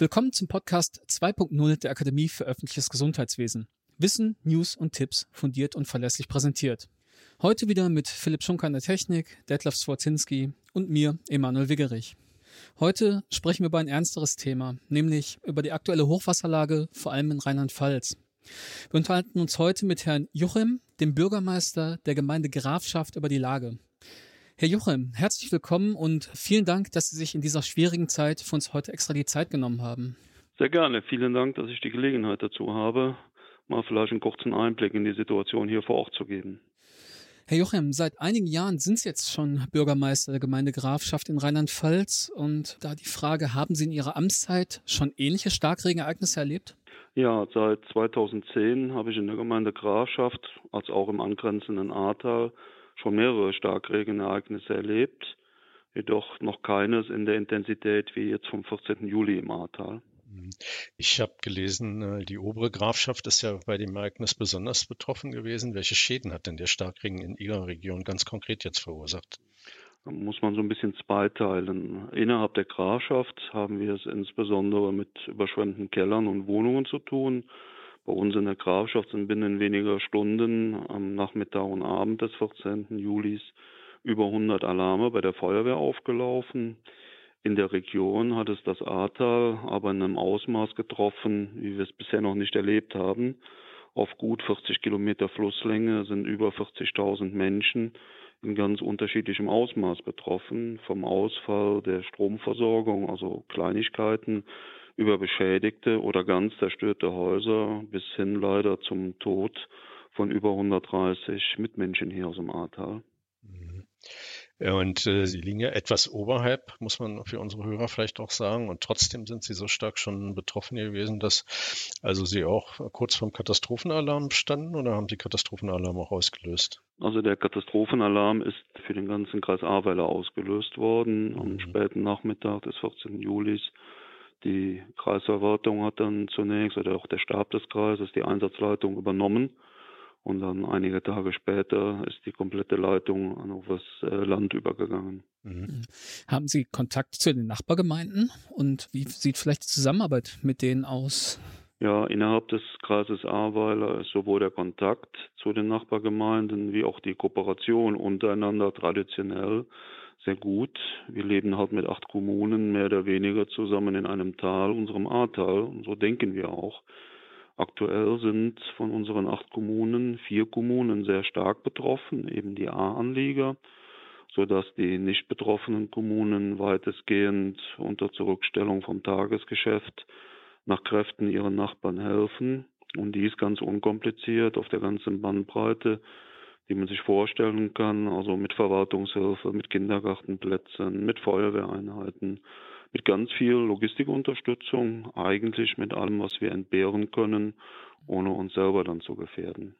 Willkommen zum Podcast 2.0 der Akademie für öffentliches Gesundheitswesen. Wissen, News und Tipps fundiert und verlässlich präsentiert. Heute wieder mit Philipp Schunker in der Technik, Detlef Swarzinski und mir, Emanuel Wiggerich. Heute sprechen wir über ein ernsteres Thema, nämlich über die aktuelle Hochwasserlage, vor allem in Rheinland-Pfalz. Wir unterhalten uns heute mit Herrn Juchem, dem Bürgermeister der Gemeinde Grafschaft, über die Lage. Herr Juchem, herzlich willkommen und vielen Dank, dass Sie sich in dieser schwierigen Zeit für uns heute extra die Zeit genommen haben. Sehr gerne. Vielen Dank, dass ich die Gelegenheit dazu habe, mal vielleicht einen kurzen Einblick in die Situation hier vor Ort zu geben. Herr Jochem, seit einigen Jahren sind Sie jetzt schon Bürgermeister der Gemeinde Grafschaft in Rheinland-Pfalz. Und da die Frage, haben Sie in Ihrer Amtszeit schon ähnliche Starkregenereignisse erlebt? Ja, seit 2010 habe ich in der Gemeinde Grafschaft als auch im angrenzenden Ahrtal schon mehrere Starkregenereignisse erlebt, jedoch noch keines in der Intensität wie jetzt vom 14. Juli im Ahrtal. Ich habe gelesen, äh, die obere Grafschaft ist ja bei dem Ereignis besonders betroffen gewesen. Welche Schäden hat denn der Starkregen in Ihrer Region ganz konkret jetzt verursacht? Da muss man so ein bisschen zweiteilen. Innerhalb der Grafschaft haben wir es insbesondere mit überschwemmten Kellern und Wohnungen zu tun. Bei uns in der Grafschaft sind binnen weniger Stunden am Nachmittag und Abend des 14. Julis über 100 Alarme bei der Feuerwehr aufgelaufen. In der Region hat es das Ahrtal aber in einem Ausmaß getroffen, wie wir es bisher noch nicht erlebt haben. Auf gut 40 Kilometer Flusslänge sind über 40.000 Menschen in ganz unterschiedlichem Ausmaß betroffen, vom Ausfall der Stromversorgung, also Kleinigkeiten, über beschädigte oder ganz zerstörte Häuser bis hin leider zum Tod von über 130 Mitmenschen hier aus dem Ahrtal. Mhm. Und äh, sie liegen ja etwas oberhalb, muss man für unsere Hörer vielleicht auch sagen. Und trotzdem sind sie so stark schon betroffen gewesen, dass also sie auch kurz vorm Katastrophenalarm standen oder haben sie Katastrophenalarm auch ausgelöst? Also der Katastrophenalarm ist für den ganzen Kreis Ahrweiler ausgelöst worden am mhm. späten Nachmittag des 14. Julis die Kreisverwaltung hat dann zunächst oder auch der Stab des Kreises die Einsatzleitung übernommen. Und dann einige Tage später ist die komplette Leitung an das äh, Land übergegangen. Mhm. Haben Sie Kontakt zu den Nachbargemeinden und wie sieht vielleicht die Zusammenarbeit mit denen aus? Ja, innerhalb des Kreises Ahrweiler ist sowohl der Kontakt zu den Nachbargemeinden wie auch die Kooperation untereinander traditionell sehr gut. Wir leben halt mit acht Kommunen mehr oder weniger zusammen in einem Tal, unserem Ahrtal. Und so denken wir auch. Aktuell sind von unseren acht Kommunen vier Kommunen sehr stark betroffen, eben die A-Anlieger, sodass die nicht betroffenen Kommunen weitestgehend unter Zurückstellung vom Tagesgeschäft nach Kräften ihren Nachbarn helfen. Und dies ganz unkompliziert auf der ganzen Bandbreite die man sich vorstellen kann, also mit Verwaltungshilfe, mit Kindergartenplätzen, mit Feuerwehreinheiten, mit ganz viel Logistikunterstützung, eigentlich mit allem, was wir entbehren können, ohne uns selber dann zu gefährden.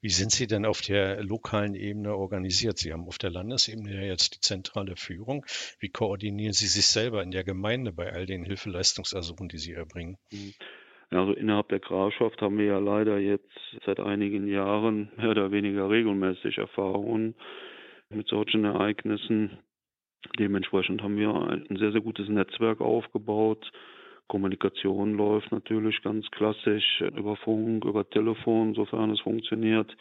Wie sind Sie denn auf der lokalen Ebene organisiert? Sie haben auf der Landesebene ja jetzt die zentrale Führung. Wie koordinieren Sie sich selber in der Gemeinde bei all den Hilfeleistungsersuchen, die Sie erbringen? Also innerhalb der Grafschaft haben wir ja leider jetzt seit einigen Jahren mehr oder weniger regelmäßig Erfahrungen mit solchen Ereignissen. Dementsprechend haben wir ein sehr, sehr gutes Netzwerk aufgebaut. Kommunikation läuft natürlich ganz klassisch über Funk, über Telefon, sofern es funktioniert.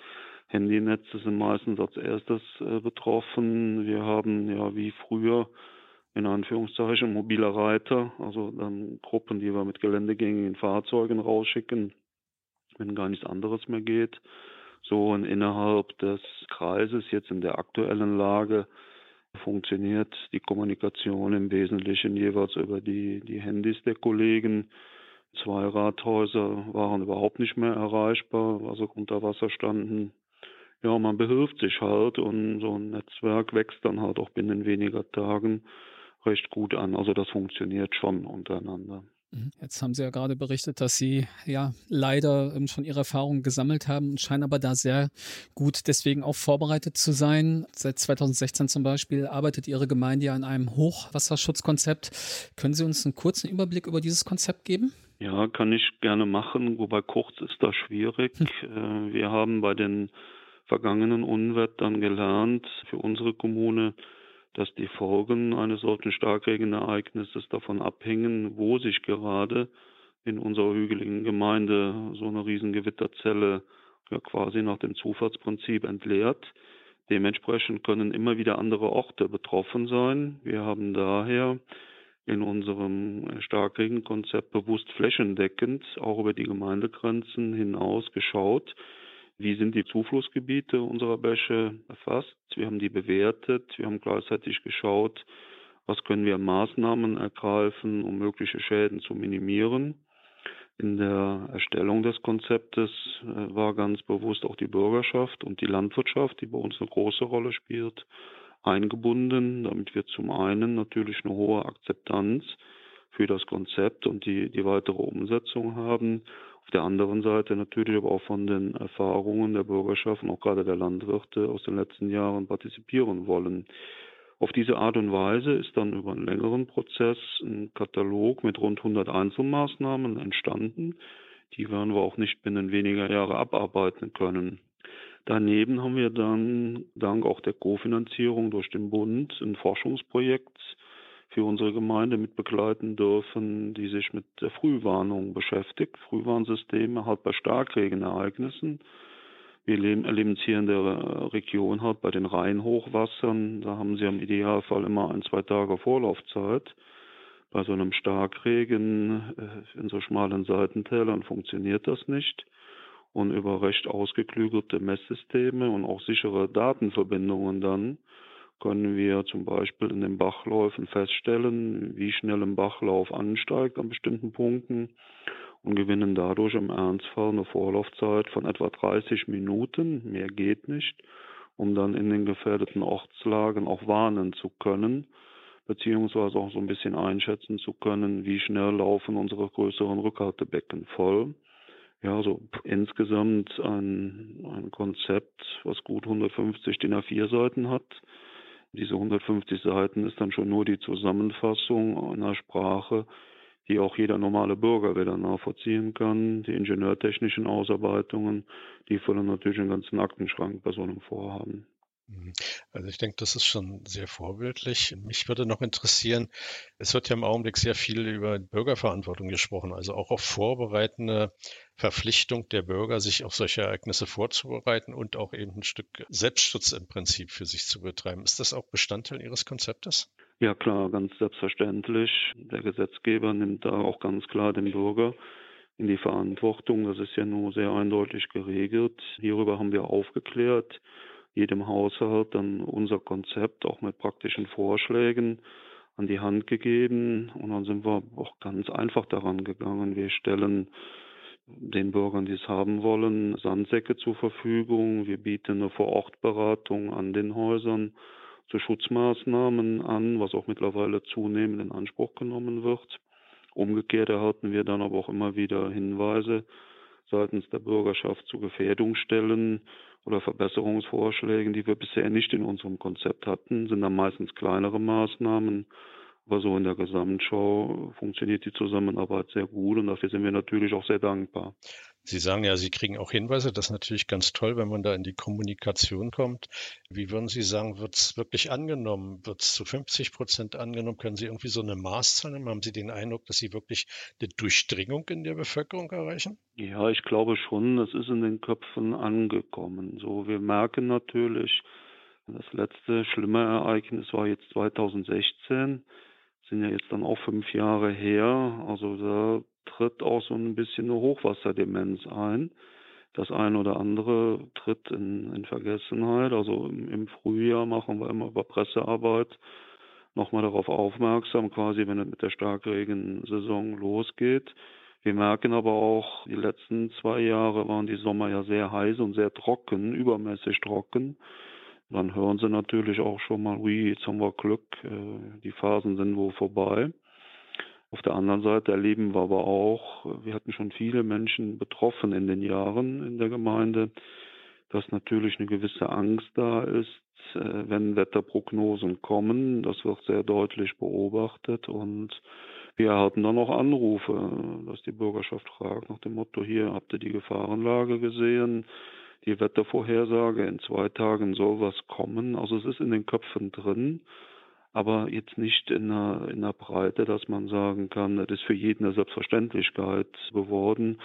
Handynetze sind meistens als erstes äh, betroffen. Wir haben ja wie früher in Anführungszeichen mobile Reiter, also dann Gruppen, die wir mit geländegängigen Fahrzeugen rausschicken, wenn gar nichts anderes mehr geht. So und innerhalb des Kreises jetzt in der aktuellen Lage funktioniert die Kommunikation im Wesentlichen jeweils über die, die Handys der Kollegen. Zwei Rathäuser waren überhaupt nicht mehr erreichbar, also unter Wasser standen. Ja, man behilft sich halt und so ein Netzwerk wächst dann halt auch binnen weniger Tagen recht gut an. Also das funktioniert schon untereinander. Mhm. Jetzt haben Sie ja gerade berichtet, dass Sie ja leider ähm, schon Ihre Erfahrungen gesammelt haben und scheinen aber da sehr gut deswegen auch vorbereitet zu sein. Seit 2016 zum Beispiel arbeitet Ihre Gemeinde ja an einem Hochwasserschutzkonzept. Können Sie uns einen kurzen Überblick über dieses Konzept geben? Ja, kann ich gerne machen, wobei kurz ist das schwierig. Hm. Wir haben bei den vergangenen Unwettern gelernt, für unsere Kommune dass die Folgen eines solchen Starkregenereignisses davon abhängen, wo sich gerade in unserer hügeligen Gemeinde so eine Riesengewitterzelle ja quasi nach dem Zufallsprinzip entleert. Dementsprechend können immer wieder andere Orte betroffen sein. Wir haben daher in unserem Starkregenkonzept bewusst flächendeckend auch über die Gemeindegrenzen hinaus geschaut, wie sind die Zuflussgebiete unserer Bäche erfasst. Wir haben die bewertet, wir haben gleichzeitig geschaut, was können wir Maßnahmen ergreifen, um mögliche Schäden zu minimieren. In der Erstellung des Konzeptes äh, war ganz bewusst auch die Bürgerschaft und die Landwirtschaft, die bei uns eine große Rolle spielt, eingebunden, damit wir zum einen natürlich eine hohe Akzeptanz für das Konzept und die, die weitere Umsetzung haben. Auf der anderen Seite natürlich aber auch von den Erfahrungen der Bürgerschaft und auch gerade der Landwirte aus den letzten Jahren partizipieren wollen. Auf diese Art und Weise ist dann über einen längeren Prozess ein Katalog mit rund 100 Einzelmaßnahmen entstanden. Die werden wir auch nicht binnen weniger Jahre abarbeiten können. Daneben haben wir dann dank auch der Kofinanzierung durch den Bund ein Forschungsprojekt für unsere Gemeinde mit begleiten dürfen, die sich mit der Frühwarnung beschäftigt. Frühwarnsysteme halt bei Starkregenereignissen wir erleben es hier in der Region halt bei den Rheinhochwassern. Da haben sie im Idealfall immer ein, zwei Tage Vorlaufzeit. Bei so einem Starkregen äh, in so schmalen Seitentälern funktioniert das nicht. Und über recht ausgeklügelte Messsysteme und auch sichere Datenverbindungen dann können wir zum Beispiel in den Bachläufen feststellen, wie schnell ein Bachlauf ansteigt an bestimmten Punkten und gewinnen dadurch im Ernstfall eine Vorlaufzeit von etwa 30 Minuten, mehr geht nicht, um dann in den gefährdeten Ortslagen auch warnen zu können, beziehungsweise auch so ein bisschen einschätzen zu können, wie schnell laufen unsere größeren Rückhaltebecken voll. Ja, so insgesamt ein, ein Konzept, was gut 150 DIN A4 Seiten hat. Diese 150 Seiten ist dann schon nur die Zusammenfassung einer Sprache, die auch jeder normale Bürger wieder nachvollziehen kann. Die ingenieurtechnischen Ausarbeitungen, die füllen natürlich einen ganzen Aktenschrank bei so einem Vorhaben. Mhm. Also ich denke, das ist schon sehr vorbildlich. Mich würde noch interessieren, es wird ja im Augenblick sehr viel über Bürgerverantwortung gesprochen, also auch auf vorbereitende Verpflichtung der Bürger, sich auf solche Ereignisse vorzubereiten und auch eben ein Stück Selbstschutz im Prinzip für sich zu betreiben. Ist das auch Bestandteil Ihres Konzeptes? Ja klar, ganz selbstverständlich. Der Gesetzgeber nimmt da auch ganz klar den Bürger in die Verantwortung. Das ist ja nur sehr eindeutig geregelt. Hierüber haben wir aufgeklärt jedem Haushalt dann unser Konzept auch mit praktischen Vorschlägen an die Hand gegeben und dann sind wir auch ganz einfach daran gegangen. Wir stellen den Bürgern, die es haben wollen, Sandsäcke zur Verfügung. Wir bieten eine Vorortberatung an den Häusern zu Schutzmaßnahmen an, was auch mittlerweile zunehmend in Anspruch genommen wird. Umgekehrt erhalten wir dann aber auch immer wieder Hinweise seitens der Bürgerschaft zu Gefährdungsstellen oder Verbesserungsvorschlägen, die wir bisher nicht in unserem Konzept hatten, sind dann meistens kleinere Maßnahmen. Aber so in der Gesamtschau funktioniert die Zusammenarbeit sehr gut und dafür sind wir natürlich auch sehr dankbar. Sie sagen ja, Sie kriegen auch Hinweise. Das ist natürlich ganz toll, wenn man da in die Kommunikation kommt. Wie würden Sie sagen, wird es wirklich angenommen? Wird es zu 50 Prozent angenommen? Können Sie irgendwie so eine Maßzahl nehmen? Haben Sie den Eindruck, dass Sie wirklich eine Durchdringung in der Bevölkerung erreichen? Ja, ich glaube schon, es ist in den Köpfen angekommen. So, wir merken natürlich, das letzte schlimme Ereignis war jetzt 2016 sind ja jetzt dann auch fünf Jahre her. Also da tritt auch so ein bisschen eine Hochwasserdemenz ein. Das eine oder andere tritt in, in Vergessenheit. Also im, im, Frühjahr machen wir immer über Pressearbeit nochmal darauf aufmerksam, quasi wenn es mit der Starkregensaison losgeht. Wir merken aber auch, die letzten zwei Jahre waren die Sommer ja sehr heiß und sehr trocken, übermäßig trocken. Dann hören sie natürlich auch schon mal, ui, jetzt haben wir Glück, äh, die Phasen sind wohl vorbei. Auf der anderen Seite erleben wir aber auch, wir hatten schon viele Menschen betroffen in den Jahren in der Gemeinde, dass natürlich eine gewisse Angst da ist, äh, wenn Wetterprognosen kommen. Das wird sehr deutlich beobachtet und wir erhalten dann auch Anrufe, dass die Bürgerschaft fragt nach dem Motto, hier habt ihr die Gefahrenlage gesehen, die Wettervorhersage, in zwei Tagen soll was kommen. Also es ist in den Köpfen drin. Aber jetzt nicht in einer, in einer Breite, dass man sagen kann, das ist für jeden eine Selbstverständlichkeit geworden.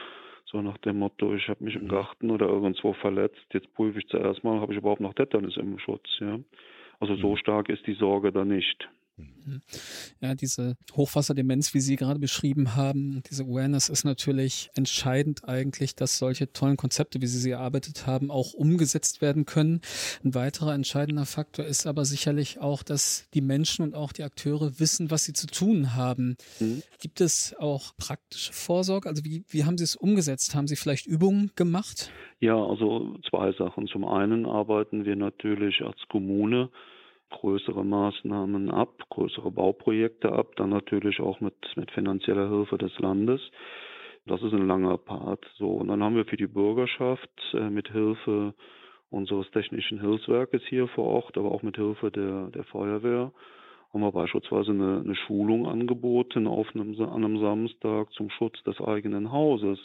So nach dem Motto, ich habe mich im mhm. Garten oder irgendwo verletzt, jetzt prüfe ich zuerst mal, habe ich überhaupt noch Tetanus im Schutz. Ja? Also so mhm. stark ist die Sorge da nicht. Ja, diese Hochwasserdemenz, wie Sie gerade beschrieben haben, diese Awareness ist natürlich entscheidend eigentlich, dass solche tollen Konzepte, wie Sie sie erarbeitet haben, auch umgesetzt werden können. Ein weiterer entscheidender Faktor ist aber sicherlich auch, dass die Menschen und auch die Akteure wissen, was sie zu tun haben. Mhm. Gibt es auch praktische Vorsorge? Also wie, wie haben Sie es umgesetzt? Haben Sie vielleicht Übungen gemacht? Ja, also zwei Sachen. Zum einen arbeiten wir natürlich als Kommune größere Maßnahmen ab, größere Bauprojekte ab, dann natürlich auch mit, mit finanzieller Hilfe des Landes. Das ist ein langer Part. So, und dann haben wir für die Bürgerschaft äh, mit Hilfe unseres technischen Hilfswerkes hier vor Ort, aber auch mit Hilfe der, der Feuerwehr, haben wir beispielsweise eine, eine Schulung angeboten auf einem, an einem Samstag zum Schutz des eigenen Hauses,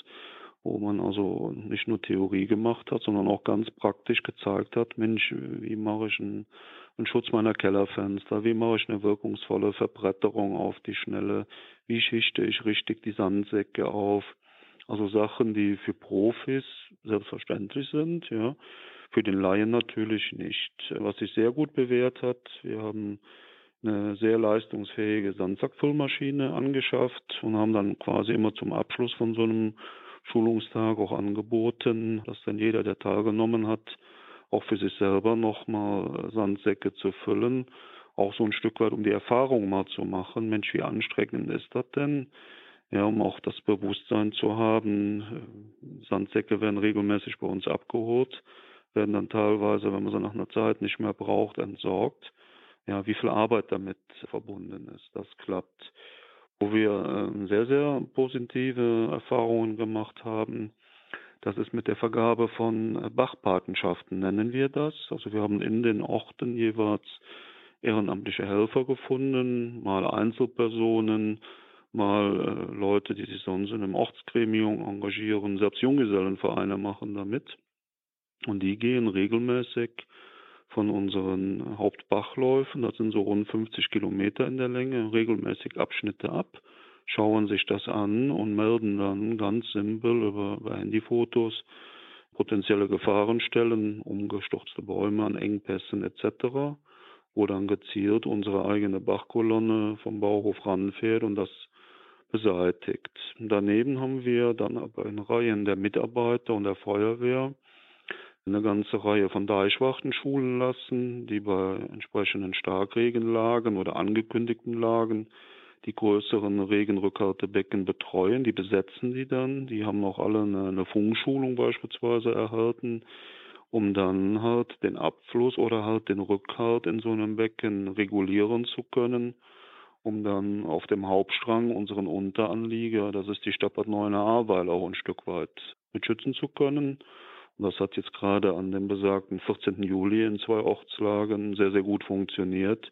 wo man also nicht nur Theorie gemacht hat, sondern auch ganz praktisch gezeigt hat, Mensch, wie mache ich ein einen Schutz meiner Kellerfenster, wie mache ich eine wirkungsvolle Verbretterung auf die Schnelle, wie schichte ich richtig die Sandsäcke auf. Also Sachen, die für Profis selbstverständlich sind, ja, für den Laien natürlich nicht. Was sich sehr gut bewährt hat, wir haben eine sehr leistungsfähige Sandsackfüllmaschine angeschafft und haben dann quasi immer zum Abschluss von so einem Schulungstag auch angeboten, dass dann jeder, der teilgenommen hat, auch für sich selber nochmal Sandsäcke zu füllen. Auch so ein Stück weit, um die Erfahrung mal zu machen. Mensch, wie anstrengend ist das denn? Ja, um auch das Bewusstsein zu haben. Sandsäcke werden regelmäßig bei uns abgeholt, werden dann teilweise, wenn man sie nach einer Zeit nicht mehr braucht, entsorgt. Ja, wie viel Arbeit damit verbunden ist, das klappt. Wo wir äh, sehr, sehr positive Erfahrungen gemacht haben, das ist mit der Vergabe von äh, Bachpatenschaften, nennen wir das. Also wir haben in den Orten jeweils ehrenamtliche Helfer gefunden, mal Einzelpersonen, mal äh, Leute, die sich sonst in einem Ortsgremium engagieren, selbst Junggesellenvereine machen damit. Und die gehen regelmäßig von unseren Hauptbachläufen, das sind so rund 50 Kilometer in der Länge, regelmäßig Abschnitte ab schauen sich das an und melden dann ganz simpel über, Handyfotos potenzielle Gefahrenstellen, umgestürzte Bäume an Engpässen etc., wo dann gezielt unsere eigene Bachkolonne vom Bauhof ranfährt und das beseitigt. Daneben haben wir dann aber in Reihen der Mitarbeiter und der Feuerwehr eine ganze Reihe von Deichwachten schulen lassen, die bei entsprechenden Starkregenlagen oder angekündigten Lagen die größeren Regenrückhaltebecken betreuen. Die besetzen die dann. Die haben auch alle eine, eine Funkschulung beispielsweise erhalten, um dann halt den Abfluss oder halt den Rückhalt in so einem Becken regulieren zu können, um dann auf dem Hauptstrang unseren Unteranlieger, das ist die Stadt Bad Neuenahr-Ahrweiler, auch ein Stück weit mitschützen zu können. Und das hat jetzt gerade an dem besagten 14. Juli in zwei Ortslagen sehr, sehr gut funktioniert.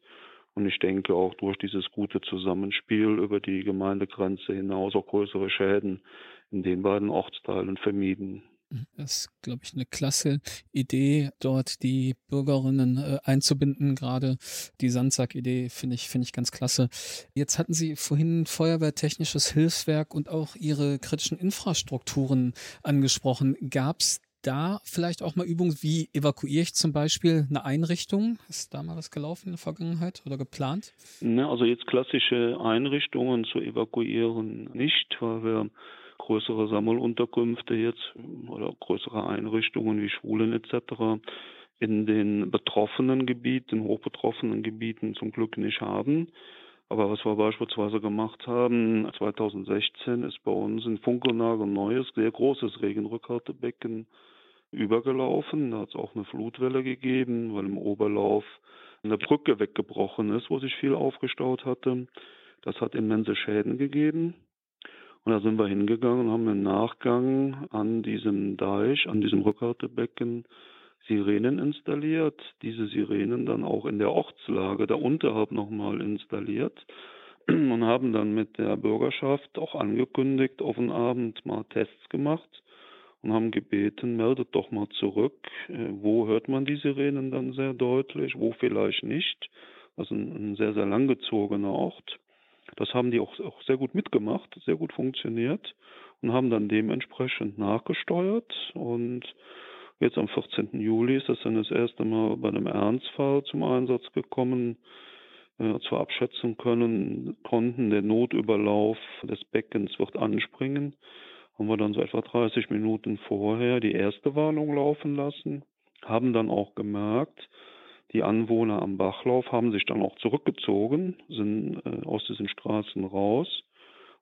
Und ich denke auch durch dieses gute Zusammenspiel über die Gemeindegrenze hinaus auch größere Schäden in den beiden Ortsteilen vermieden. Das ist, glaube ich, eine klasse Idee, dort die Bürgerinnen äh, einzubinden. Gerade die Sandsack-Idee finde ich, finde ich ganz klasse. Jetzt hatten Sie vorhin Feuerwehrtechnisches Hilfswerk und auch Ihre kritischen Infrastrukturen angesprochen. Gab es da vielleicht auch mal Übungen, wie evakuiere ich zum Beispiel eine Einrichtung? Ist da mal was gelaufen in der Vergangenheit oder geplant? Ne, also jetzt klassische Einrichtungen zu evakuieren nicht, weil wir größere Sammelunterkünfte jetzt oder größere Einrichtungen wie Schulen etc. in den betroffenen Gebieten, hochbetroffenen Gebieten zum Glück nicht haben. Aber was wir beispielsweise gemacht haben, 2016 ist bei uns in Funkelnagel ein neues, sehr großes Regenrückhaltebecken übergelaufen. Da hat es auch eine Flutwelle gegeben, weil im Oberlauf eine Brücke weggebrochen ist, wo sich viel aufgestaut hatte. Das hat immense Schäden gegeben. Und da sind wir hingegangen und haben im Nachgang an diesem Deich, an diesem Rückhaltebecken, Sirenen installiert, diese Sirenen dann auch in der Ortslage da unterhalb nochmal installiert und haben dann mit der Bürgerschaft auch angekündigt, auf den Abend mal Tests gemacht und haben gebeten, meldet doch mal zurück, äh, wo hört man die Sirenen dann sehr deutlich, wo vielleicht nicht, Also ein, ein sehr, sehr langgezogener Ort. Das haben die auch, auch sehr gut mitgemacht, sehr gut funktioniert und haben dann dementsprechend nachgesteuert. Und jetzt am 14. Juli ist das dann das erste Mal bei einem Ernstfall zum Einsatz gekommen. Äh, zwar abschätzen können konnten, der Notüberlauf des Beckens wird anspringen, haben wir dann so etwa 30 Minuten vorher die erste Warnung laufen lassen, haben dann auch gemerkt, die Anwohner am Bachlauf haben sich dann auch zurückgezogen, sind äh, aus diesen Straßen raus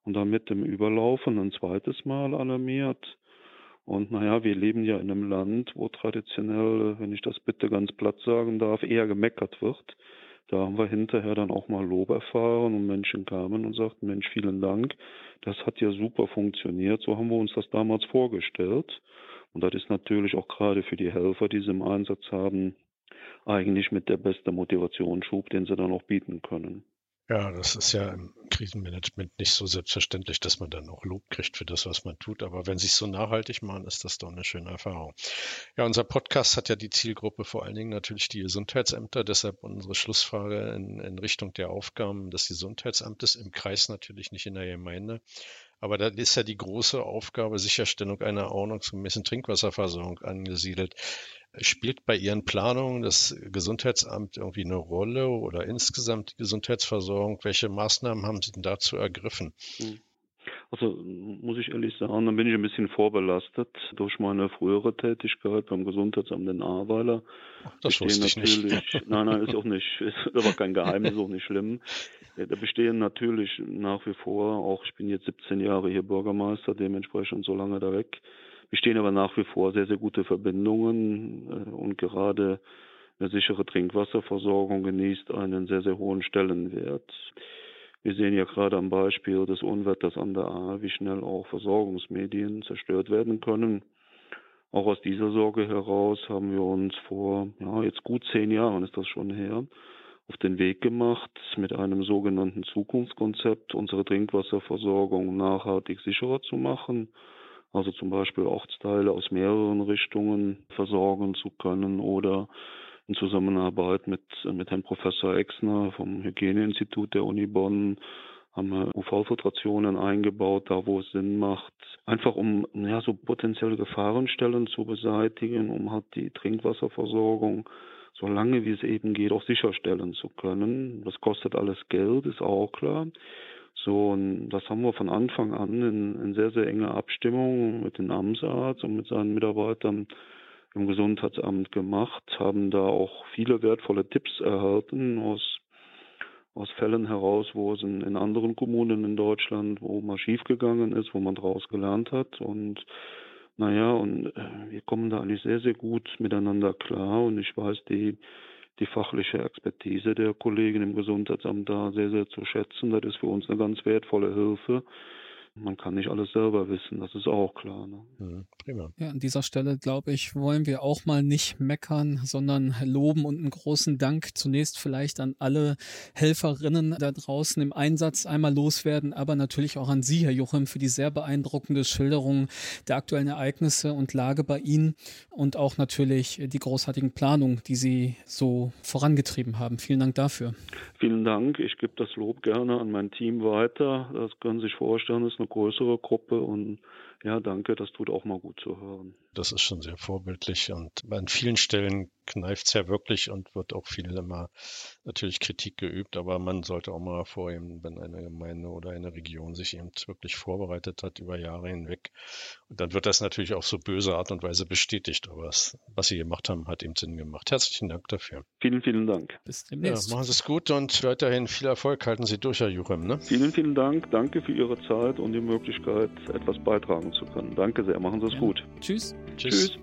und dann mit dem Überlaufen ein zweites Mal alarmiert. Und naja, wir leben ja in einem Land, wo traditionell, wenn ich das bitte ganz platt sagen darf, eher gemeckert wird. Da haben wir hinterher dann auch mal Lob erfahren und Menschen kamen und sagten, Mensch, vielen Dank, das hat ja super funktioniert, so haben wir uns das damals vorgestellt. Und das ist natürlich auch gerade für die Helfer, die sie im Einsatz haben, eigentlich mit der beste Motivationsschub, den sie dann auch bieten können. Ja, das ist ja im Krisenmanagement nicht so selbstverständlich, dass man dann auch Lob kriegt für das, was man tut. Aber wenn sie es so nachhaltig machen, ist das doch eine schöne Erfahrung. Ja, unser Podcast hat ja die Zielgruppe vor allen Dingen natürlich die Gesundheitsämter. Deshalb unsere Schlussfrage in, in Richtung der Aufgaben des Gesundheitsamtes im Kreis natürlich nicht in der Gemeinde. Aber da ist ja die große Aufgabe Sicherstellung einer ordnungsgemäßen Trinkwasserversorgung angesiedelt. Spielt bei Ihren Planungen das Gesundheitsamt irgendwie eine Rolle oder insgesamt die Gesundheitsversorgung? Welche Maßnahmen haben Sie denn dazu ergriffen? Hm. Also muss ich ehrlich sagen, dann bin ich ein bisschen vorbelastet durch meine frühere Tätigkeit beim Gesundheitsamt in Ahrweiler. Das wusste ich nicht. Nein, nein, ist auch nicht, ist aber kein Geheimnis, auch nicht schlimm. Da bestehen natürlich nach wie vor, auch ich bin jetzt 17 Jahre hier Bürgermeister, dementsprechend so lange da weg, bestehen aber nach wie vor sehr, sehr gute Verbindungen äh, und gerade eine sichere Trinkwasserversorgung genießt einen sehr, sehr hohen Stellenwert. Wir sehen ja gerade am Beispiel des Unwetters an der A, wie schnell auch Versorgungsmedien zerstört werden können. Auch aus dieser Sorge heraus haben wir uns vor, ja, jetzt gut zehn Jahren ist das schon her, auf den Weg gemacht, mit einem sogenannten Zukunftskonzept unsere Trinkwasserversorgung nachhaltig sicherer zu machen also zum Beispiel Ortsteile aus mehreren Richtungen versorgen zu können oder in Zusammenarbeit mit, mit Herrn Professor Exner vom Hygieneinstitut der Uni Bonn haben wir UV-Filtrationen eingebaut, da wo es Sinn macht, einfach um ja, so potenzielle Gefahrenstellen zu beseitigen, um halt die Trinkwasserversorgung so lange wie es eben geht auch sicherstellen zu können. Das kostet alles Geld, ist auch klar. So, und das haben wir von Anfang an in, in sehr, sehr enger Abstimmung mit dem Amtsarzt und mit seinen Mitarbeitern im Gesundheitsamt gemacht, haben da auch viele wertvolle Tipps erhalten aus, aus Fällen heraus, wo es in, in anderen Kommunen in Deutschland, wo mal schiefgegangen ist, wo man daraus gelernt hat und naja, und äh, wir kommen da eigentlich sehr, sehr gut miteinander klar und ich weiß, die die fachliche Expertise der Kollegen im Gesundheitsamt da sehr, sehr zu schätzen. Das ist für uns eine ganz wertvolle Hilfe. Man kann nicht alles selber wissen, das ist auch klar. Ne? Mhm, prima. Ja, an dieser Stelle, glaube ich, wollen wir auch mal nicht meckern, sondern loben und einen großen Dank zunächst vielleicht an alle Helferinnen da draußen im Einsatz einmal loswerden, aber natürlich auch an Sie, Herr Jochim, für die sehr beeindruckende Schilderung der aktuellen Ereignisse und Lage bei Ihnen und auch natürlich die großartigen Planungen, die Sie so vorangetrieben haben. Vielen Dank dafür. Vielen Dank. Ich gebe das Lob gerne an mein Team weiter. Das können Sie sich vorstellen, ist eine größere Gruppe und ja, danke, das tut auch mal gut zu hören. Das ist schon sehr vorbildlich und an vielen Stellen kneift es ja wirklich und wird auch viel immer natürlich Kritik geübt, aber man sollte auch mal vorheben, wenn eine Gemeinde oder eine Region sich eben wirklich vorbereitet hat über Jahre hinweg. Und dann wird das natürlich auf so böse Art und Weise bestätigt, aber was, was Sie gemacht haben, hat eben Sinn gemacht. Herzlichen Dank dafür. Vielen, vielen Dank. Bis demnächst. Ja, machen Sie es gut und weiterhin viel Erfolg. Halten Sie durch, Herr Jurem. Ne? Vielen, vielen Dank. Danke für Ihre Zeit und die Möglichkeit, etwas beitragen zu können. Danke sehr. Machen Sie es ja. gut. Tschüss. Tschüss. Tschüss.